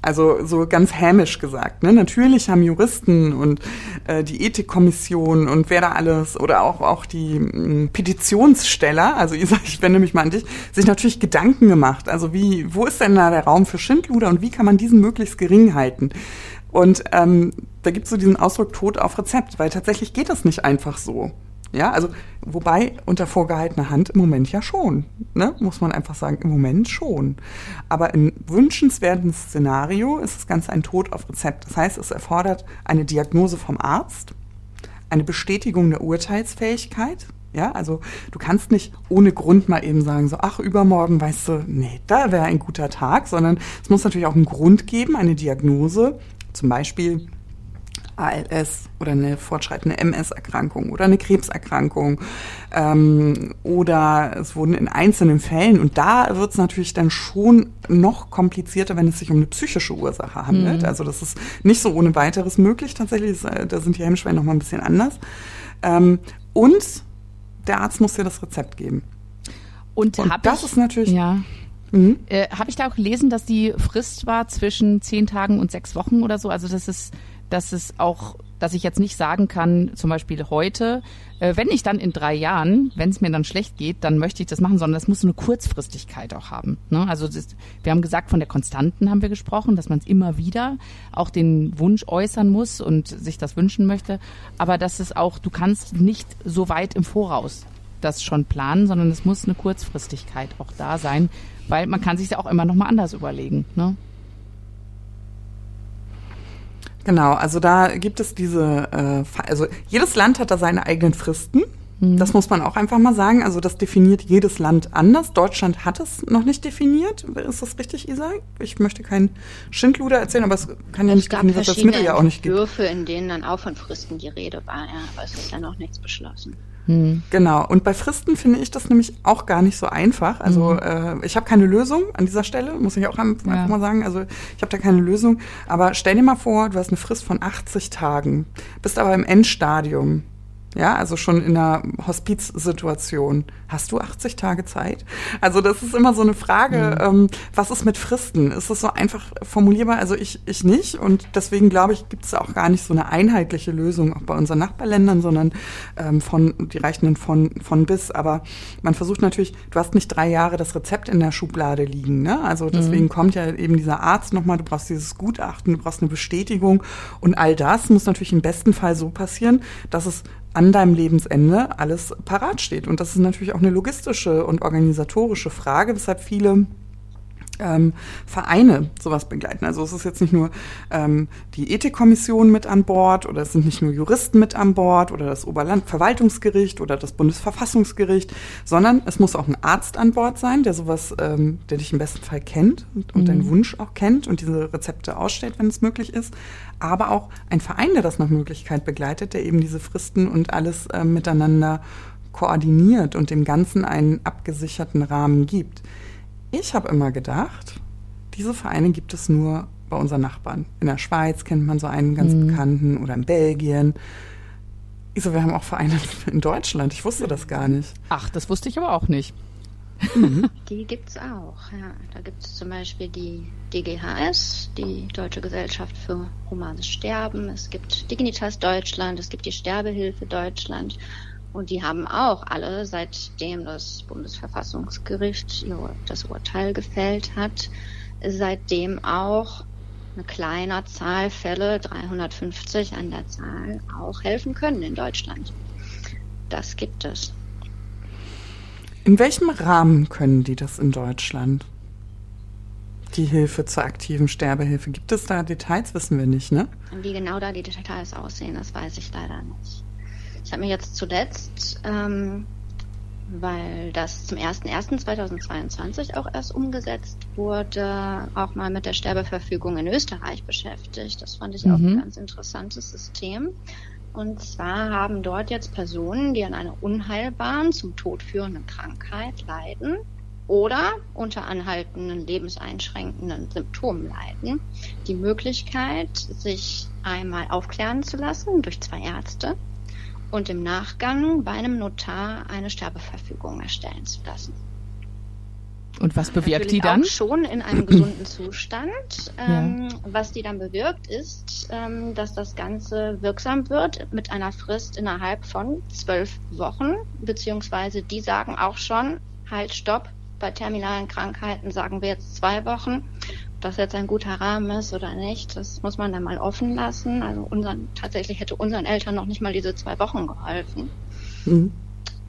Also so ganz hämisch gesagt. Ne? Natürlich haben Juristen und äh, die Ethikkommission und wer da alles oder auch, auch die äh, Petitionssteller, also Isa, ich wende mich mal an dich, sich natürlich Gedanken gemacht. Also wie, wo ist denn da der Raum für Schindluder und wie kann man diesen möglichst gering halten? Und ähm, da gibt es so diesen Ausdruck Tod auf Rezept, weil tatsächlich geht das nicht einfach so. Ja, also wobei unter vorgehaltener Hand im Moment ja schon, ne? muss man einfach sagen, im Moment schon. Aber im wünschenswerten Szenario ist das Ganze ein Tod auf Rezept. Das heißt, es erfordert eine Diagnose vom Arzt, eine Bestätigung der Urteilsfähigkeit. Ja, also du kannst nicht ohne Grund mal eben sagen, so, ach, übermorgen, weißt du, nee, da wäre ein guter Tag, sondern es muss natürlich auch einen Grund geben, eine Diagnose, zum Beispiel ALS oder eine fortschreitende MS-Erkrankung oder eine Krebserkrankung ähm, oder es wurden in einzelnen Fällen und da wird es natürlich dann schon noch komplizierter, wenn es sich um eine psychische Ursache handelt. Mhm. Also das ist nicht so ohne weiteres möglich tatsächlich. Äh, da sind die Hemmschwellen noch mal ein bisschen anders. Ähm, und der Arzt muss dir das Rezept geben. Und, und das ich, ist natürlich ja. Mhm. Äh, Habe ich da auch gelesen, dass die Frist war zwischen zehn Tagen und sechs Wochen oder so? Also das ist dass es auch, dass ich jetzt nicht sagen kann, zum Beispiel heute, äh, wenn ich dann in drei Jahren, wenn es mir dann schlecht geht, dann möchte ich das machen, sondern das muss eine Kurzfristigkeit auch haben. Ne? Also ist, wir haben gesagt, von der Konstanten haben wir gesprochen, dass man es immer wieder auch den Wunsch äußern muss und sich das wünschen möchte, aber dass es auch, du kannst nicht so weit im Voraus das schon planen, sondern es muss eine Kurzfristigkeit auch da sein, weil man kann sich ja auch immer noch mal anders überlegen. Ne? Genau, also da gibt es diese, äh, also jedes Land hat da seine eigenen Fristen. Mhm. Das muss man auch einfach mal sagen. Also das definiert jedes Land anders. Deutschland hat es noch nicht definiert. Ist das richtig, Isa? Ich möchte keinen Schindluder erzählen, aber es kann ja es nicht definieren, dass das Mittel ja auch nicht gibt. Entwürfe, in denen dann auch von Fristen die Rede war, ja, aber es ist ja noch nichts beschlossen. Hm. Genau. Und bei Fristen finde ich das nämlich auch gar nicht so einfach. Also mhm. äh, ich habe keine Lösung an dieser Stelle, muss ich auch einfach ja. mal sagen. Also ich habe da keine Lösung. Aber stell dir mal vor, du hast eine Frist von 80 Tagen, bist aber im Endstadium ja, also schon in einer Hospizsituation. Hast du 80 Tage Zeit? Also das ist immer so eine Frage, mhm. ähm, was ist mit Fristen? Ist das so einfach formulierbar? Also ich, ich nicht. Und deswegen glaube ich, gibt es auch gar nicht so eine einheitliche Lösung, auch bei unseren Nachbarländern, sondern ähm, von, die reichen dann von, von bis. Aber man versucht natürlich, du hast nicht drei Jahre das Rezept in der Schublade liegen. Ne? Also deswegen mhm. kommt ja eben dieser Arzt nochmal, du brauchst dieses Gutachten, du brauchst eine Bestätigung. Und all das muss natürlich im besten Fall so passieren, dass es an deinem Lebensende alles parat steht. Und das ist natürlich auch eine logistische und organisatorische Frage, weshalb viele ähm, Vereine sowas begleiten. Also es ist jetzt nicht nur ähm, die Ethikkommission mit an Bord oder es sind nicht nur Juristen mit an Bord oder das Oberlandverwaltungsgericht oder das Bundesverfassungsgericht, sondern es muss auch ein Arzt an Bord sein, der sowas, ähm, der dich im besten Fall kennt und, und mhm. deinen Wunsch auch kennt und diese Rezepte ausstellt, wenn es möglich ist. Aber auch ein Verein, der das nach Möglichkeit begleitet, der eben diese Fristen und alles äh, miteinander koordiniert und dem Ganzen einen abgesicherten Rahmen gibt. Ich habe immer gedacht, diese Vereine gibt es nur bei unseren Nachbarn. In der Schweiz kennt man so einen ganz mhm. bekannten oder in Belgien. Ich so, wir haben auch Vereine in Deutschland. Ich wusste das gar nicht. Ach, das wusste ich aber auch nicht. Mhm. Die gibt es auch, ja. Da gibt es zum Beispiel die DGHS, die Deutsche Gesellschaft für Humanes Sterben. Es gibt Dignitas Deutschland, es gibt die Sterbehilfe Deutschland und die haben auch alle, seitdem das Bundesverfassungsgericht das Urteil gefällt hat, seitdem auch eine kleine Zahl Fälle, 350 an der Zahl, auch helfen können in Deutschland. Das gibt es. In welchem Rahmen können die das in Deutschland? Die Hilfe zur aktiven Sterbehilfe. Gibt es da Details? Wissen wir nicht, ne? Wie genau da die Details aussehen, das weiß ich leider nicht. Ich habe mir jetzt zuletzt, ähm, weil das zum 01.01.2022 auch erst umgesetzt wurde, auch mal mit der Sterbeverfügung in Österreich beschäftigt. Das fand ich mhm. auch ein ganz interessantes System. Und zwar haben dort jetzt Personen, die an einer unheilbaren, zum Tod führenden Krankheit leiden oder unter anhaltenden lebenseinschränkenden Symptomen leiden, die Möglichkeit, sich einmal aufklären zu lassen durch zwei Ärzte und im Nachgang bei einem Notar eine Sterbeverfügung erstellen zu lassen. Und was bewirkt Natürlich die dann? Auch schon in einem gesunden Zustand. Ähm, ja. Was die dann bewirkt, ist, ähm, dass das Ganze wirksam wird mit einer Frist innerhalb von zwölf Wochen, beziehungsweise die sagen auch schon, halt, stopp, bei terminalen Krankheiten sagen wir jetzt zwei Wochen das jetzt ein guter Rahmen ist oder nicht, das muss man dann mal offen lassen. Also unseren, tatsächlich hätte unseren Eltern noch nicht mal diese zwei Wochen geholfen. Mhm.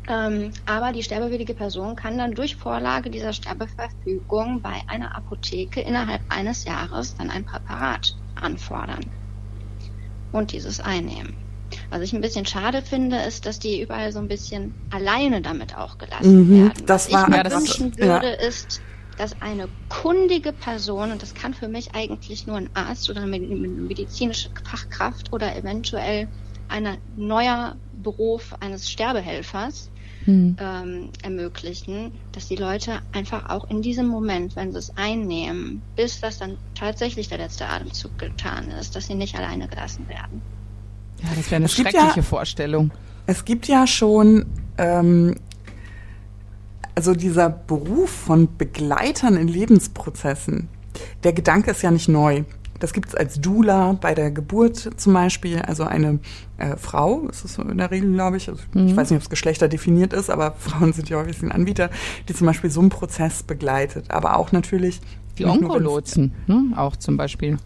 Ähm, aber die sterbewillige Person kann dann durch Vorlage dieser Sterbeverfügung bei einer Apotheke innerhalb eines Jahres dann ein Präparat anfordern und dieses einnehmen. Was ich ein bisschen schade finde, ist, dass die überall so ein bisschen alleine damit auch gelassen mhm, werden. Das Was war, ich mir wünschen würde, ja. ist, dass eine kundige Person, und das kann für mich eigentlich nur ein Arzt oder eine medizinische Fachkraft oder eventuell ein neuer Beruf eines Sterbehelfers hm. ähm, ermöglichen, dass die Leute einfach auch in diesem Moment, wenn sie es einnehmen, bis das dann tatsächlich der letzte Atemzug getan ist, dass sie nicht alleine gelassen werden. Ja, das wäre eine schreckliche ja, Vorstellung. Es gibt ja schon ähm, also dieser Beruf von Begleitern in Lebensprozessen, der Gedanke ist ja nicht neu. Das gibt es als Dula bei der Geburt zum Beispiel, also eine äh, Frau, ist es in der Regel, glaube ich. Also mhm. Ich weiß nicht, ob es Geschlechter definiert ist, aber Frauen sind ja häufig ein Anbieter, die zum Beispiel so einen Prozess begleitet. Aber auch natürlich. Die Onkolotsen, ne? auch zum Beispiel.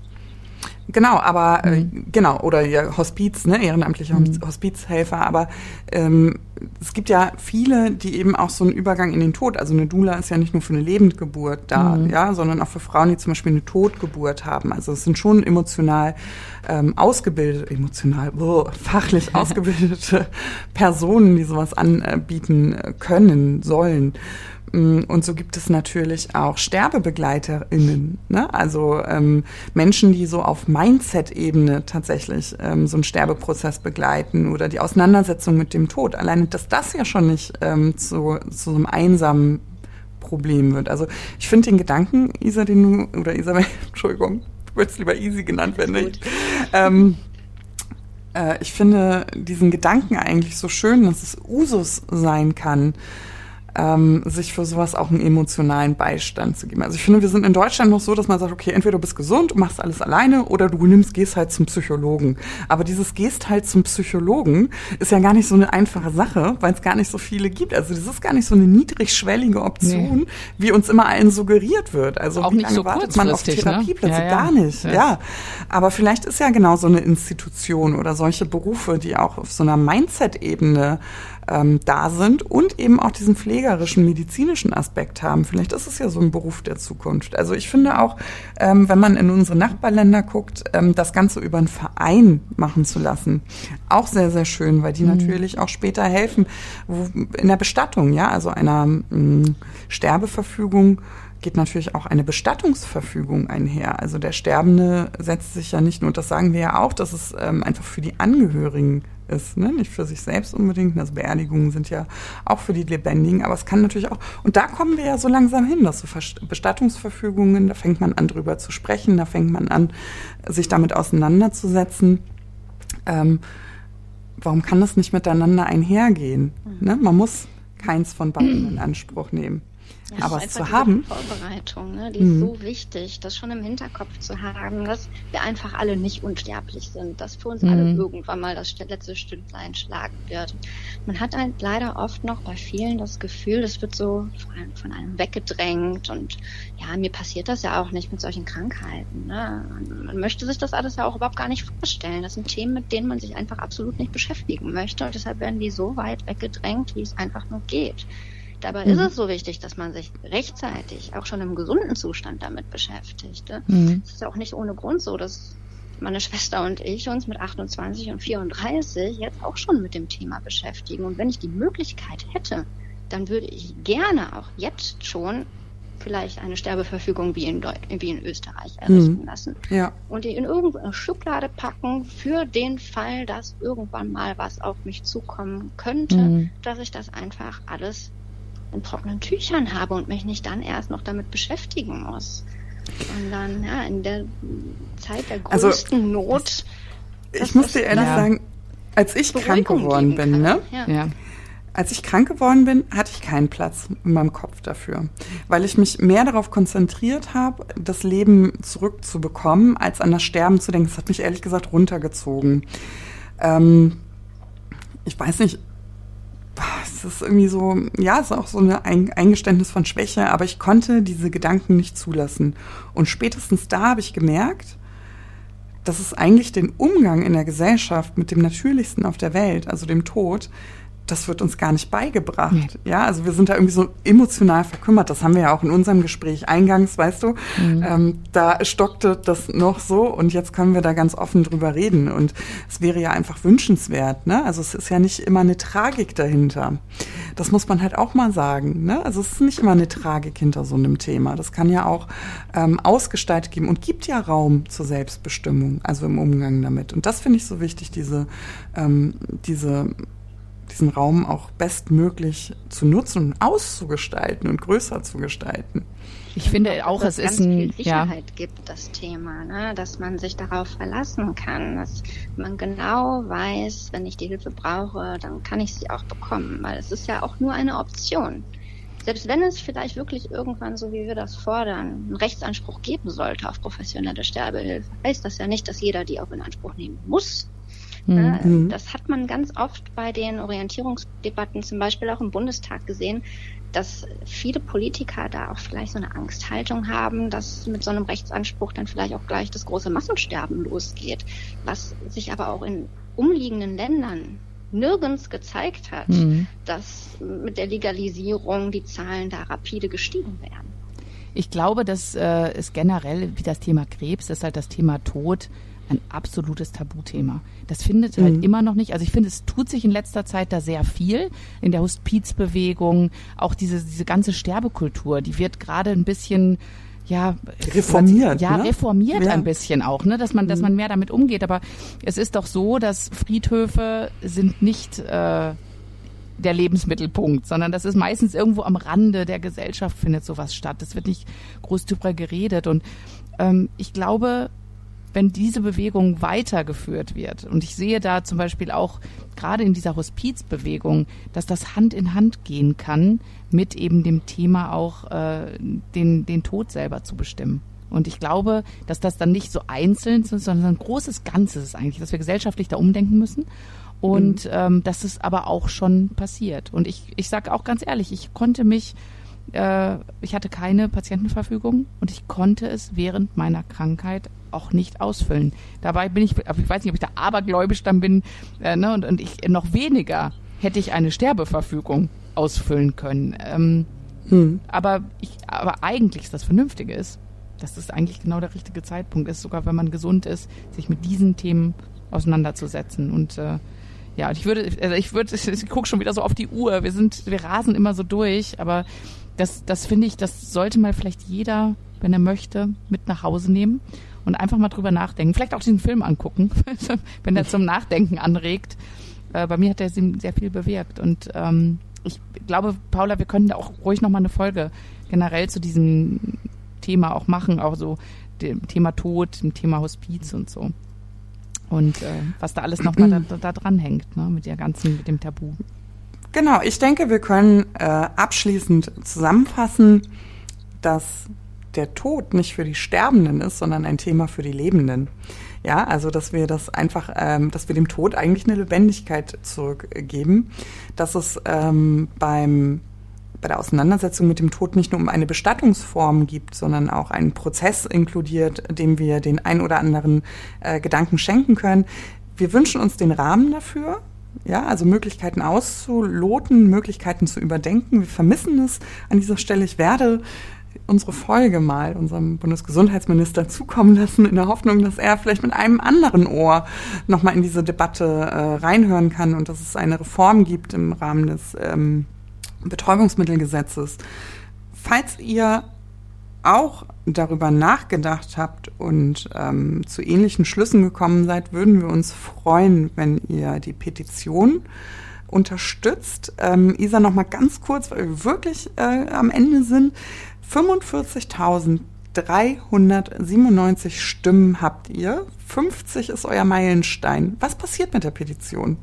Genau, aber äh, mhm. genau, oder ja, Hospiz, ne, ehrenamtliche mhm. Hospizhelfer, aber ähm, es gibt ja viele, die eben auch so einen Übergang in den Tod, also eine Dula ist ja nicht nur für eine Lebendgeburt da, mhm. ja, sondern auch für Frauen, die zum Beispiel eine Totgeburt haben. Also es sind schon emotional ähm, ausgebildete, emotional, oh, fachlich ausgebildete Personen, die sowas anbieten können, sollen. Mm, und so gibt es natürlich auch SterbebegleiterInnen, ne? also ähm, Menschen, die so auf Mindset-Ebene tatsächlich ähm, so einen Sterbeprozess begleiten oder die Auseinandersetzung mit dem Tod. Alleine, dass das ja schon nicht ähm, zu, zu so einem einsamen Problem wird. Also ich finde den Gedanken, Isa, den du, oder Isabel, Entschuldigung, du würdest lieber Easy genannt werden, nicht? Ähm, äh, ich finde diesen Gedanken eigentlich so schön, dass es Usus sein kann, ähm, sich für sowas auch einen emotionalen Beistand zu geben. Also ich finde, wir sind in Deutschland noch so, dass man sagt, okay, entweder du bist gesund und machst alles alleine oder du nimmst, gehst halt zum Psychologen. Aber dieses gehst halt zum Psychologen ist ja gar nicht so eine einfache Sache, weil es gar nicht so viele gibt. Also das ist gar nicht so eine niedrigschwellige Option, nee. wie uns immer allen suggeriert wird. Also auch wie nicht lange so wartet man auf ne? Therapieplätze? Ne? Ja, ja. Gar nicht, ja. ja. Aber vielleicht ist ja genau so eine Institution oder solche Berufe, die auch auf so einer Mindset-Ebene ähm, da sind und eben auch diesen pflegerischen, medizinischen Aspekt haben. Vielleicht ist es ja so ein Beruf der Zukunft. Also ich finde auch, ähm, wenn man in unsere Nachbarländer guckt, ähm, das Ganze über einen Verein machen zu lassen, auch sehr, sehr schön, weil die mhm. natürlich auch später helfen wo, in der Bestattung, ja, also einer mh, mm, Sterbeverfügung geht natürlich auch eine Bestattungsverfügung einher. Also der Sterbende setzt sich ja nicht nur, und das sagen wir ja auch, dass es ähm, einfach für die Angehörigen ist, ne? nicht für sich selbst unbedingt. Also Beerdigungen sind ja auch für die Lebendigen, aber es kann natürlich auch, und da kommen wir ja so langsam hin, dass so Bestattungsverfügungen, da fängt man an drüber zu sprechen, da fängt man an, sich damit auseinanderzusetzen. Ähm, warum kann das nicht miteinander einhergehen? Ne? Man muss keins von beiden in Anspruch nehmen. Ja, aber es zu haben. Vorbereitung, ne? die mhm. ist so wichtig, das schon im Hinterkopf zu haben, dass wir einfach alle nicht unsterblich sind, dass für uns mhm. alle irgendwann mal das letzte Stündlein schlagen wird. Man hat halt leider oft noch bei vielen das Gefühl, es wird so von einem weggedrängt und ja, mir passiert das ja auch nicht mit solchen Krankheiten. Ne? Man möchte sich das alles ja auch überhaupt gar nicht vorstellen. Das sind Themen, mit denen man sich einfach absolut nicht beschäftigen möchte und deshalb werden die so weit weggedrängt, wie es einfach nur geht. Dabei mhm. ist es so wichtig, dass man sich rechtzeitig, auch schon im gesunden Zustand damit beschäftigt. Ne? Mhm. Es ist ja auch nicht ohne Grund so, dass meine Schwester und ich uns mit 28 und 34 jetzt auch schon mit dem Thema beschäftigen. Und wenn ich die Möglichkeit hätte, dann würde ich gerne auch jetzt schon vielleicht eine Sterbeverfügung wie in, Deu wie in Österreich errichten mhm. lassen. Ja. Und die in irgendeine Schublade packen für den Fall, dass irgendwann mal was auf mich zukommen könnte, mhm. dass ich das einfach alles in trockenen Tüchern habe und mich nicht dann erst noch damit beschäftigen muss. Und dann, ja, in der Zeit der also, größten also, Not. Ich muss dir ehrlich ja. sagen, als ich Beruhigung krank geworden bin, ne? Ja. ja. Als ich krank geworden bin, hatte ich keinen Platz in meinem Kopf dafür, weil ich mich mehr darauf konzentriert habe, das Leben zurückzubekommen, als an das Sterben zu denken. Das hat mich ehrlich gesagt runtergezogen. Ähm, ich weiß nicht, es ist irgendwie so, ja, es ist auch so ein Eingeständnis von Schwäche, aber ich konnte diese Gedanken nicht zulassen. Und spätestens da habe ich gemerkt, dass es eigentlich den Umgang in der Gesellschaft mit dem Natürlichsten auf der Welt, also dem Tod, das wird uns gar nicht beigebracht. Nee. Ja, also wir sind da irgendwie so emotional verkümmert. Das haben wir ja auch in unserem Gespräch eingangs, weißt du. Mhm. Ähm, da stockte das noch so und jetzt können wir da ganz offen drüber reden. Und es wäre ja einfach wünschenswert. Ne? Also es ist ja nicht immer eine Tragik dahinter. Das muss man halt auch mal sagen. Ne? Also es ist nicht immer eine Tragik hinter so einem Thema. Das kann ja auch ähm, ausgestaltet geben und gibt ja Raum zur Selbstbestimmung, also im Umgang damit. Und das finde ich so wichtig, diese, ähm, diese diesen Raum auch bestmöglich zu nutzen und auszugestalten und größer zu gestalten. Ich finde auch, es ist ein viel Sicherheit ja. gibt das Thema, ne? dass man sich darauf verlassen kann, dass man genau weiß, wenn ich die Hilfe brauche, dann kann ich sie auch bekommen, weil es ist ja auch nur eine Option. Selbst wenn es vielleicht wirklich irgendwann, so wie wir das fordern, einen Rechtsanspruch geben sollte auf professionelle Sterbehilfe, heißt das ja nicht, dass jeder die auch in Anspruch nehmen muss Mhm. Das hat man ganz oft bei den Orientierungsdebatten, zum Beispiel auch im Bundestag gesehen, dass viele Politiker da auch vielleicht so eine Angsthaltung haben, dass mit so einem Rechtsanspruch dann vielleicht auch gleich das große Massensterben losgeht, was sich aber auch in umliegenden Ländern nirgends gezeigt hat, mhm. dass mit der Legalisierung die Zahlen da rapide gestiegen wären. Ich glaube, dass äh, es generell, wie das Thema Krebs, ist halt das Thema Tod ein absolutes Tabuthema. Das findet halt mhm. immer noch nicht. Also ich finde, es tut sich in letzter Zeit da sehr viel in der Hospizbewegung, auch diese diese ganze Sterbekultur, die wird gerade ein bisschen ja reformiert ja ne? reformiert ja. ein bisschen auch ne dass man dass mhm. man mehr damit umgeht aber es ist doch so dass Friedhöfe sind nicht äh, der Lebensmittelpunkt, sondern das ist meistens irgendwo am Rande der Gesellschaft findet sowas statt. Es wird nicht groß drüber geredet und ähm, ich glaube, wenn diese Bewegung weitergeführt wird, und ich sehe da zum Beispiel auch gerade in dieser Hospizbewegung, dass das Hand in Hand gehen kann mit eben dem Thema auch äh, den, den Tod selber zu bestimmen. Und ich glaube, dass das dann nicht so einzeln ist, sondern ein großes Ganzes ist eigentlich, dass wir gesellschaftlich da umdenken müssen. Und mhm. ähm, das ist aber auch schon passiert. Und ich, ich sage auch ganz ehrlich, ich konnte mich äh, ich hatte keine Patientenverfügung und ich konnte es während meiner Krankheit auch nicht ausfüllen. Dabei bin ich, ich weiß nicht, ob ich da abergläubisch dann bin, äh, ne, und, und ich noch weniger hätte ich eine Sterbeverfügung ausfüllen können. Ähm, hm. Aber ich, aber eigentlich ist das Vernünftige ist, dass das eigentlich genau der richtige Zeitpunkt ist, sogar wenn man gesund ist, sich mit diesen Themen auseinanderzusetzen und äh, ja, ich würde, also ich würde, ich gucke schon wieder so auf die Uhr. Wir sind, wir rasen immer so durch, aber das, das finde ich, das sollte mal vielleicht jeder, wenn er möchte, mit nach Hause nehmen und einfach mal drüber nachdenken. Vielleicht auch diesen Film angucken, wenn er zum Nachdenken anregt. Äh, bei mir hat er sehr viel bewirkt und ähm, ich glaube, Paula, wir können da auch ruhig noch mal eine Folge generell zu diesem Thema auch machen, auch so dem Thema Tod, dem Thema Hospiz und so. Und äh, was da alles noch mal da, da dran hängt, ne, mit der ganzen, mit dem Tabu. Genau, ich denke, wir können äh, abschließend zusammenfassen, dass der Tod nicht für die Sterbenden ist, sondern ein Thema für die Lebenden. Ja, also dass wir das einfach, ähm, dass wir dem Tod eigentlich eine Lebendigkeit zurückgeben, dass es ähm, beim bei der Auseinandersetzung mit dem Tod nicht nur um eine Bestattungsform gibt, sondern auch einen Prozess inkludiert, dem wir den ein oder anderen äh, Gedanken schenken können. Wir wünschen uns den Rahmen dafür, ja, also Möglichkeiten auszuloten, Möglichkeiten zu überdenken. Wir vermissen es an dieser Stelle. Ich werde unsere Folge mal unserem Bundesgesundheitsminister zukommen lassen, in der Hoffnung, dass er vielleicht mit einem anderen Ohr nochmal in diese Debatte äh, reinhören kann und dass es eine Reform gibt im Rahmen des ähm, Betäubungsmittelgesetzes. Falls ihr auch darüber nachgedacht habt und ähm, zu ähnlichen Schlüssen gekommen seid, würden wir uns freuen, wenn ihr die Petition unterstützt. Ähm, Isa, noch mal ganz kurz, weil wir wirklich äh, am Ende sind. 45.397 Stimmen habt ihr. 50 ist euer Meilenstein. Was passiert mit der Petition?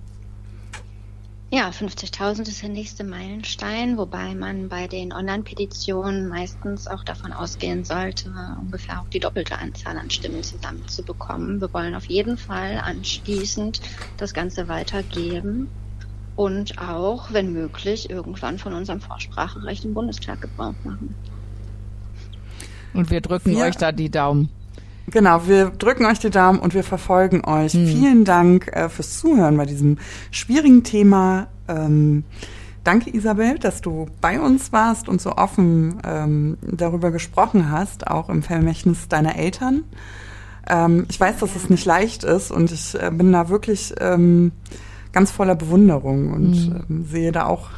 Ja, 50.000 ist der nächste Meilenstein, wobei man bei den Online-Petitionen meistens auch davon ausgehen sollte, ungefähr auch die doppelte Anzahl an Stimmen zusammenzubekommen. Wir wollen auf jeden Fall anschließend das Ganze weitergeben und auch, wenn möglich, irgendwann von unserem Vorspracherecht im Bundestag Gebrauch machen. Und wir drücken wir, euch da die Daumen. Genau, wir drücken euch die Daumen und wir verfolgen euch. Hm. Vielen Dank äh, fürs Zuhören bei diesem schwierigen Thema. Ähm, danke, Isabel, dass du bei uns warst und so offen ähm, darüber gesprochen hast, auch im Vermächtnis deiner Eltern. Ähm, ich weiß, dass es nicht leicht ist und ich äh, bin da wirklich ähm, ganz voller Bewunderung und hm. sehe da auch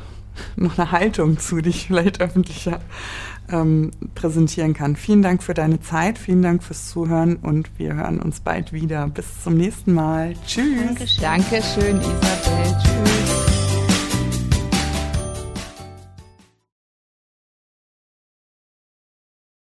noch eine Haltung zu, die ich vielleicht öffentlicher ähm, präsentieren kann. Vielen Dank für deine Zeit, vielen Dank fürs Zuhören und wir hören uns bald wieder. Bis zum nächsten Mal. Tschüss. Dankeschön, Dankeschön Isabel. Tschüss.